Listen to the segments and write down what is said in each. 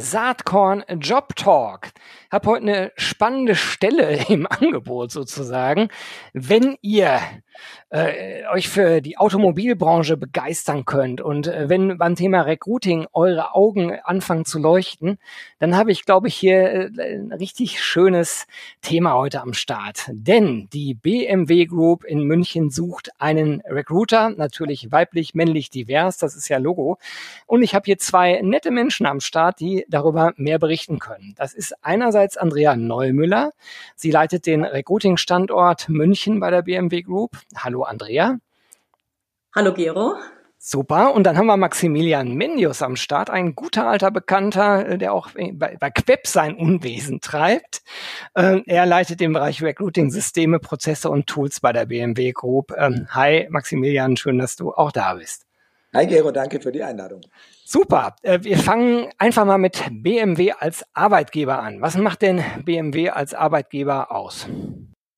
Saatkorn Job Talk. Habe heute eine spannende Stelle im Angebot sozusagen. Wenn ihr äh, euch für die Automobilbranche begeistern könnt und äh, wenn beim Thema Recruiting eure Augen anfangen zu leuchten, dann habe ich, glaube ich, hier äh, ein richtig schönes Thema heute am Start. Denn die BMW Group in München sucht einen Recruiter, natürlich weiblich, männlich, divers, das ist ja Logo. Und ich habe hier zwei nette Menschen am Start, die darüber mehr berichten können. Das ist einerseits Andrea Neumüller. Sie leitet den Recruiting-Standort München bei der BMW Group. Hallo Andrea. Hallo Gero. Super. Und dann haben wir Maximilian Mendius am Start, ein guter alter Bekannter, äh, der auch bei, bei Queb sein Unwesen treibt. Ähm, er leitet den Bereich Recruiting-Systeme, Prozesse und Tools bei der BMW Group. Ähm, hi Maximilian, schön, dass du auch da bist. Hi Gero, danke für die Einladung. Super. Äh, wir fangen einfach mal mit BMW als Arbeitgeber an. Was macht denn BMW als Arbeitgeber aus?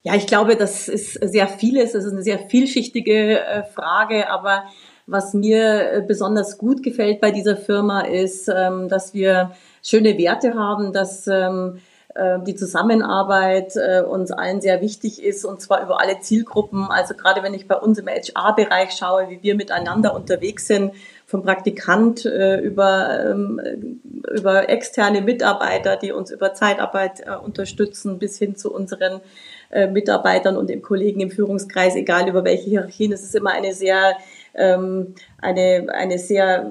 Ja, ich glaube, das ist sehr vieles. Das ist eine sehr vielschichtige äh, Frage, aber was mir äh, besonders gut gefällt bei dieser Firma ist, ähm, dass wir schöne Werte haben, dass ähm, äh, die Zusammenarbeit uns allen sehr wichtig ist und zwar über alle Zielgruppen. Also gerade wenn ich bei uns im HR-Bereich schaue, wie wir miteinander unterwegs sind, vom Praktikant über, ähm, über externe Mitarbeiter, die uns über Zeitarbeit unterstützen, bis hin zu unseren äh, Mitarbeitern und dem Kollegen im Führungskreis, egal über welche Hierarchien. Es ist immer eine sehr, ähm, eine, eine sehr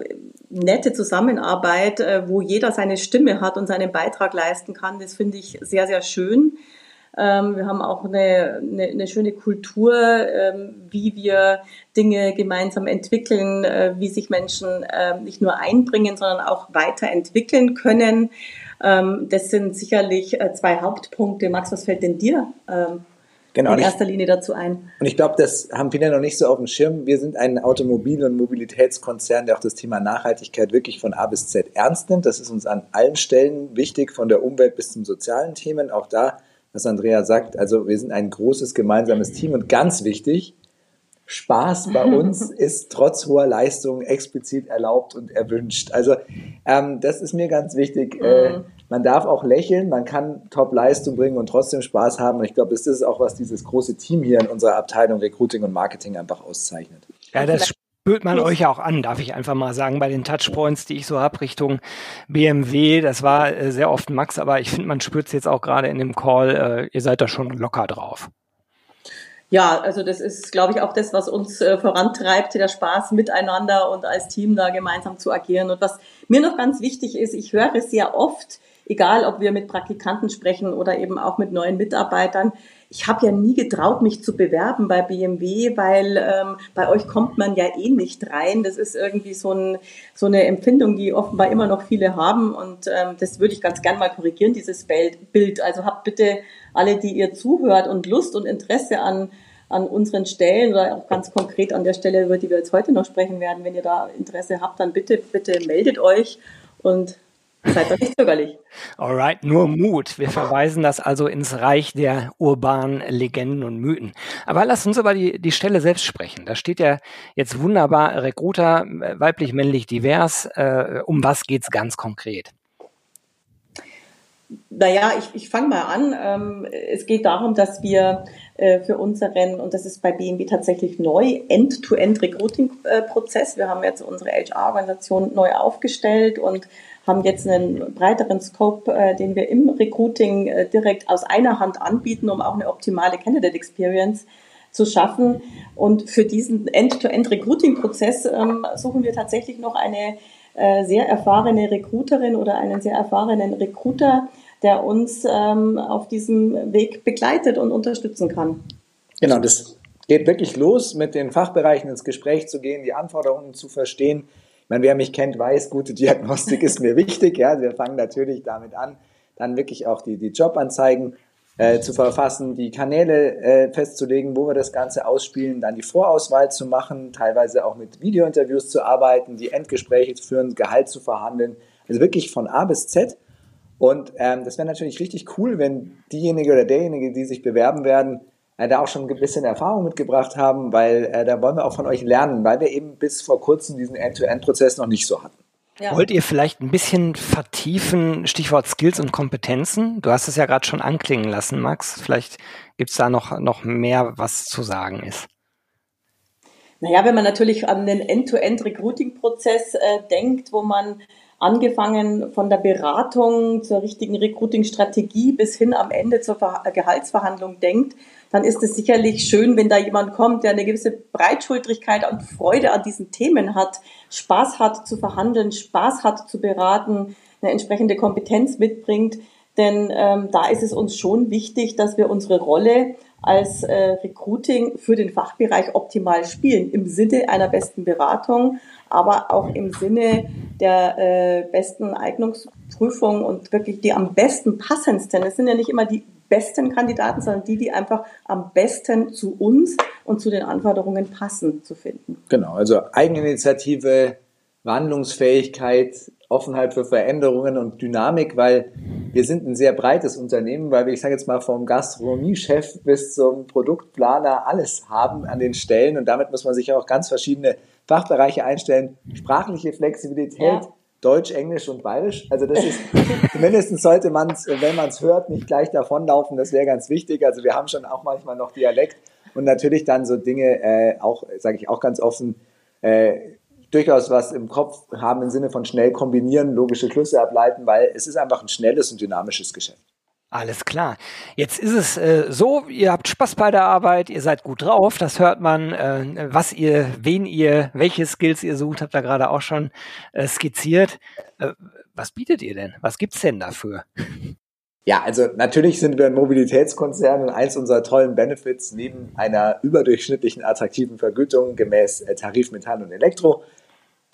nette Zusammenarbeit, äh, wo jeder seine Stimme hat und seinen Beitrag leisten kann. Das finde ich sehr, sehr schön. Ähm, wir haben auch eine, eine, eine schöne Kultur, ähm, wie wir Dinge gemeinsam entwickeln, äh, wie sich Menschen äh, nicht nur einbringen, sondern auch weiterentwickeln können. Ähm, das sind sicherlich äh, zwei Hauptpunkte. Max, was fällt denn dir ähm, genau, in erster Linie dazu ein? Und ich glaube, das haben viele noch nicht so auf dem Schirm. Wir sind ein Automobil- und Mobilitätskonzern, der auch das Thema Nachhaltigkeit wirklich von A bis Z ernst nimmt. Das ist uns an allen Stellen wichtig, von der Umwelt bis zum sozialen Themen. Auch da, was Andrea sagt, also wir sind ein großes gemeinsames Team und ganz wichtig, Spaß bei uns ist trotz hoher Leistung explizit erlaubt und erwünscht. Also ähm, das ist mir ganz wichtig. Äh, mhm. Man darf auch lächeln, man kann Top-Leistung bringen und trotzdem Spaß haben. Und ich glaube, das ist auch, was dieses große Team hier in unserer Abteilung Recruiting und Marketing einfach auszeichnet. Ja, das spürt man euch auch an, darf ich einfach mal sagen, bei den Touchpoints, die ich so habe Richtung BMW. Das war äh, sehr oft Max, aber ich finde, man spürt es jetzt auch gerade in dem Call. Äh, ihr seid da schon locker drauf. Ja, also das ist, glaube ich, auch das, was uns äh, vorantreibt, der Spaß miteinander und als Team da gemeinsam zu agieren. Und was mir noch ganz wichtig ist, ich höre sehr oft, egal ob wir mit Praktikanten sprechen oder eben auch mit neuen Mitarbeitern, ich habe ja nie getraut, mich zu bewerben bei BMW, weil ähm, bei euch kommt man ja eh nicht rein. Das ist irgendwie so, ein, so eine Empfindung, die offenbar immer noch viele haben. Und ähm, das würde ich ganz gern mal korrigieren, dieses Bild. Also habt bitte alle, die ihr zuhört und Lust und Interesse an, an unseren Stellen oder auch ganz konkret an der Stelle, über die wir jetzt heute noch sprechen werden, wenn ihr da Interesse habt, dann bitte, bitte meldet euch und Seid doch nicht zögerlich. Alright, nur Mut. Wir verweisen das also ins Reich der urbanen Legenden und Mythen. Aber lasst uns über die, die Stelle selbst sprechen. Da steht ja jetzt wunderbar Recruiter, weiblich, männlich, divers. Äh, um was geht's ganz konkret? Naja, ich, ich fange mal an. Ähm, es geht darum, dass wir äh, für unseren, und das ist bei BMW tatsächlich neu, End-to-End-Recruiting-Prozess. Wir haben jetzt unsere HR-Organisation neu aufgestellt und haben jetzt einen breiteren Scope, äh, den wir im Recruiting äh, direkt aus einer Hand anbieten, um auch eine optimale Candidate Experience zu schaffen. Und für diesen End-to-End-Recruiting-Prozess ähm, suchen wir tatsächlich noch eine äh, sehr erfahrene Recruiterin oder einen sehr erfahrenen Recruiter, der uns ähm, auf diesem Weg begleitet und unterstützen kann. Genau, das geht wirklich los, mit den Fachbereichen ins Gespräch zu gehen, die Anforderungen zu verstehen. Meine, wer mich kennt, weiß, gute Diagnostik ist mir wichtig. Ja, wir fangen natürlich damit an, dann wirklich auch die, die Jobanzeigen äh, zu verfassen, die Kanäle äh, festzulegen, wo wir das Ganze ausspielen, dann die Vorauswahl zu machen, teilweise auch mit Videointerviews zu arbeiten, die Endgespräche zu führen, Gehalt zu verhandeln. Also wirklich von A bis Z. Und ähm, das wäre natürlich richtig cool, wenn diejenige oder derjenige, die sich bewerben werden, äh, da auch schon ein bisschen Erfahrung mitgebracht haben, weil äh, da wollen wir auch von euch lernen, weil wir eben bis vor kurzem diesen End-to-End-Prozess noch nicht so hatten. Ja. Wollt ihr vielleicht ein bisschen vertiefen, Stichwort Skills und Kompetenzen? Du hast es ja gerade schon anklingen lassen, Max. Vielleicht gibt es da noch, noch mehr, was zu sagen ist. Naja, wenn man natürlich an den End-to-End-Recruiting-Prozess äh, denkt, wo man angefangen von der Beratung zur richtigen Recruiting-Strategie bis hin am Ende zur Ver Gehaltsverhandlung denkt, dann ist es sicherlich schön, wenn da jemand kommt, der eine gewisse Breitschultrigkeit und Freude an diesen Themen hat, Spaß hat zu verhandeln, Spaß hat zu beraten, eine entsprechende Kompetenz mitbringt. Denn ähm, da ist es uns schon wichtig, dass wir unsere Rolle als äh, Recruiting für den Fachbereich optimal spielen, im Sinne einer besten Beratung, aber auch im Sinne der äh, besten Eignungsprüfung und wirklich die am besten passendsten. Es sind ja nicht immer die besten Kandidaten, sondern die, die einfach am besten zu uns und zu den Anforderungen passen, zu finden. Genau, also Eigeninitiative, Wandlungsfähigkeit, Offenheit für Veränderungen und Dynamik, weil wir sind ein sehr breites Unternehmen, weil wir, ich sage jetzt mal, vom Gastronomiechef bis zum Produktplaner alles haben an den Stellen und damit muss man sich auch ganz verschiedene Fachbereiche einstellen. Sprachliche Flexibilität, ja. Deutsch, Englisch und Bayerisch. Also das ist, zumindest sollte man es, wenn man es hört, nicht gleich davonlaufen. Das wäre ganz wichtig. Also wir haben schon auch manchmal noch Dialekt und natürlich dann so Dinge, äh, auch, sage ich auch ganz offen, äh, durchaus was im Kopf haben im Sinne von schnell kombinieren, logische Schlüsse ableiten, weil es ist einfach ein schnelles und dynamisches Geschäft. Alles klar. Jetzt ist es äh, so, ihr habt Spaß bei der Arbeit, ihr seid gut drauf, das hört man, äh, was ihr, wen ihr, welche Skills ihr sucht, habt ihr gerade auch schon äh, skizziert. Äh, was bietet ihr denn? Was gibt's denn dafür? Ja, also natürlich sind wir ein Mobilitätskonzern und eins unserer tollen Benefits neben einer überdurchschnittlichen attraktiven Vergütung gemäß äh, Tarif Metall und Elektro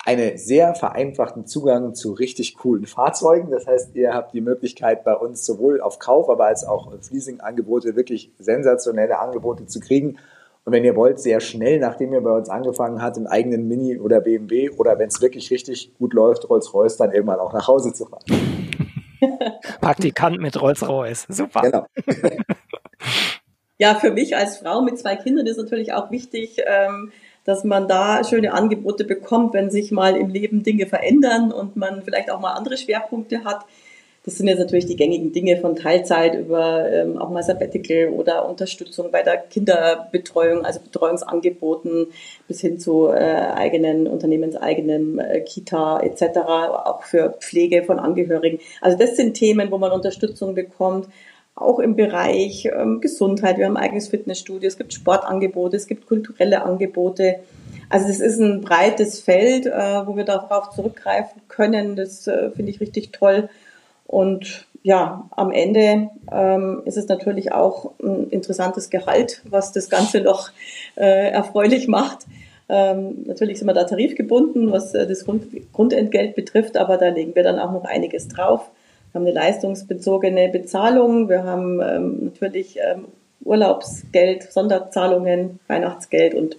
einen sehr vereinfachten Zugang zu richtig coolen Fahrzeugen. Das heißt, ihr habt die Möglichkeit bei uns sowohl auf Kauf, aber als auch Leasing-Angebote wirklich sensationelle Angebote zu kriegen. Und wenn ihr wollt, sehr schnell, nachdem ihr bei uns angefangen habt, im eigenen Mini oder BMW oder wenn es wirklich richtig gut läuft, Rolls-Royce dann irgendwann auch nach Hause zu fahren. Praktikant mit Rolls-Royce. Super. Genau. ja, für mich als Frau mit zwei Kindern ist natürlich auch wichtig, ähm, dass man da schöne Angebote bekommt, wenn sich mal im Leben Dinge verändern und man vielleicht auch mal andere Schwerpunkte hat. Das sind jetzt natürlich die gängigen Dinge von Teilzeit über ähm, auch mal Sabbatical oder Unterstützung bei der Kinderbetreuung, also Betreuungsangeboten bis hin zu äh, eigenen, unternehmenseigenen äh, Kita etc., auch für Pflege von Angehörigen. Also das sind Themen, wo man Unterstützung bekommt auch im Bereich ähm, Gesundheit. Wir haben ein eigenes Fitnessstudio, es gibt Sportangebote, es gibt kulturelle Angebote. Also es ist ein breites Feld, äh, wo wir darauf zurückgreifen können. Das äh, finde ich richtig toll. Und ja, am Ende ähm, ist es natürlich auch ein interessantes Gehalt, was das Ganze noch äh, erfreulich macht. Ähm, natürlich sind wir da tarifgebunden, was äh, das Grund, Grundentgelt betrifft, aber da legen wir dann auch noch einiges drauf. Haben eine leistungsbezogene Bezahlung, wir haben ähm, natürlich ähm, Urlaubsgeld, Sonderzahlungen, Weihnachtsgeld und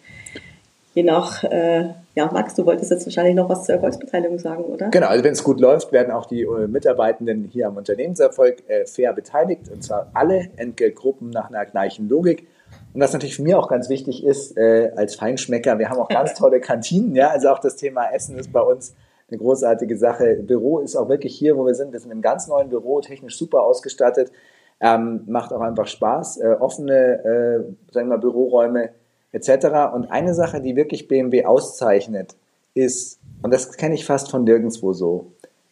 je nach, äh, ja, Max, du wolltest jetzt wahrscheinlich noch was zur Erfolgsbeteiligung sagen, oder? Genau, also wenn es gut läuft, werden auch die äh, Mitarbeitenden hier am Unternehmenserfolg äh, fair beteiligt und zwar alle Entgeltgruppen nach einer gleichen Logik. Und was natürlich für mich auch ganz wichtig ist, äh, als Feinschmecker, wir haben auch ganz tolle Kantinen, ja, also auch das Thema Essen ist bei uns eine großartige Sache. Büro ist auch wirklich hier, wo wir sind. Wir sind im ganz neuen Büro, technisch super ausgestattet. Ähm, macht auch einfach Spaß. Äh, offene, äh, sagen wir mal, Büroräume etc. Und eine Sache, die wirklich BMW auszeichnet, ist, und das kenne ich fast von nirgendwo so,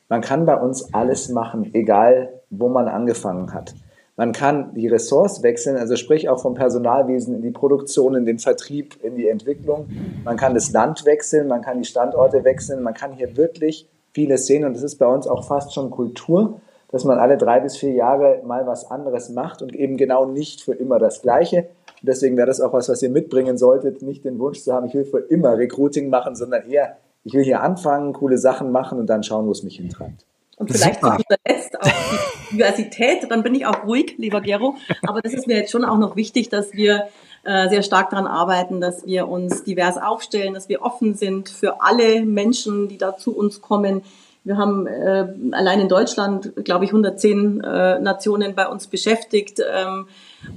man kann bei uns alles machen, egal wo man angefangen hat. Man kann die Ressorts wechseln, also sprich auch vom Personalwesen in die Produktion, in den Vertrieb, in die Entwicklung. Man kann das Land wechseln, man kann die Standorte wechseln, man kann hier wirklich vieles sehen und das ist bei uns auch fast schon Kultur, dass man alle drei bis vier Jahre mal was anderes macht und eben genau nicht für immer das Gleiche. Und deswegen wäre das auch was, was ihr mitbringen solltet, nicht den Wunsch zu haben, ich will für immer Recruiting machen, sondern eher, ich will hier anfangen, coole Sachen machen und dann schauen, wo es mich hintreibt. Und vielleicht zu guter Letzt auch die Diversität, dann bin ich auch ruhig, lieber Gero. Aber das ist mir jetzt schon auch noch wichtig, dass wir äh, sehr stark daran arbeiten, dass wir uns divers aufstellen, dass wir offen sind für alle Menschen, die da zu uns kommen. Wir haben äh, allein in Deutschland, glaube ich, 110 äh, Nationen bei uns beschäftigt. Ähm,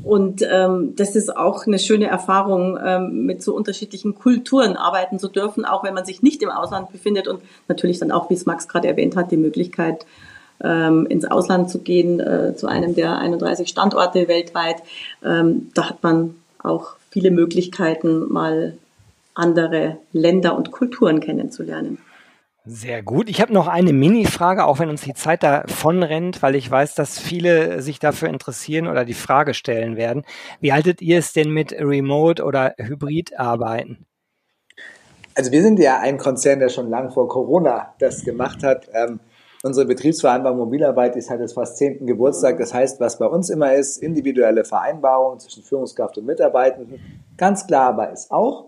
und ähm, das ist auch eine schöne Erfahrung, ähm, mit so unterschiedlichen Kulturen arbeiten zu dürfen, auch wenn man sich nicht im Ausland befindet und natürlich dann auch, wie es Max gerade erwähnt hat, die Möglichkeit, ähm, ins Ausland zu gehen, äh, zu einem der 31 Standorte weltweit. Ähm, da hat man auch viele Möglichkeiten, mal andere Länder und Kulturen kennenzulernen. Sehr gut. Ich habe noch eine Mini-Frage, auch wenn uns die Zeit davon rennt, weil ich weiß, dass viele sich dafür interessieren oder die Frage stellen werden. Wie haltet ihr es denn mit Remote oder Hybrid-Arbeiten? Also wir sind ja ein Konzern, der schon lang vor Corona das gemacht hat. Ähm, unsere Betriebsvereinbarung Mobilarbeit ist halt das fast zehnten Geburtstag. Das heißt, was bei uns immer ist, individuelle Vereinbarungen zwischen Führungskraft und Mitarbeitenden. Ganz klar aber ist auch,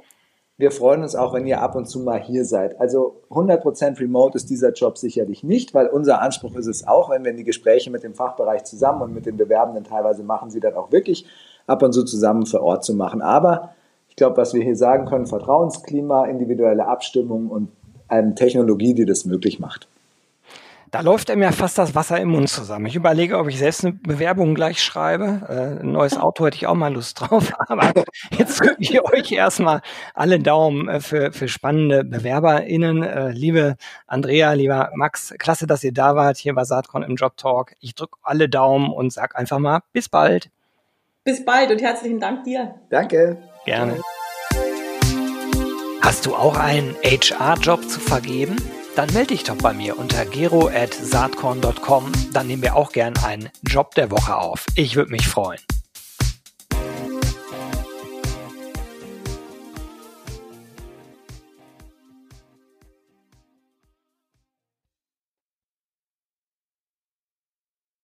wir freuen uns auch, wenn ihr ab und zu mal hier seid. Also 100% remote ist dieser Job sicherlich nicht, weil unser Anspruch ist es auch, wenn wir in die Gespräche mit dem Fachbereich zusammen und mit den Bewerbenden teilweise machen, sie dann auch wirklich ab und zu zusammen vor Ort zu machen. Aber ich glaube, was wir hier sagen können, Vertrauensklima, individuelle Abstimmung und eine Technologie, die das möglich macht. Da läuft einem ja fast das Wasser im Mund zusammen. Ich überlege, ob ich selbst eine Bewerbung gleich schreibe. Äh, ein neues Auto hätte ich auch mal Lust drauf. Aber jetzt drücke ich euch erstmal alle Daumen äh, für, für spannende BewerberInnen. Äh, liebe Andrea, lieber Max, klasse, dass ihr da wart hier bei Saatkorn im Job Talk. Ich drücke alle Daumen und sag einfach mal bis bald. Bis bald und herzlichen Dank dir. Danke. Gerne. Hast du auch einen HR-Job zu vergeben? Dann melde dich doch bei mir unter gero.saatkorn.com. Dann nehmen wir auch gern einen Job der Woche auf. Ich würde mich freuen.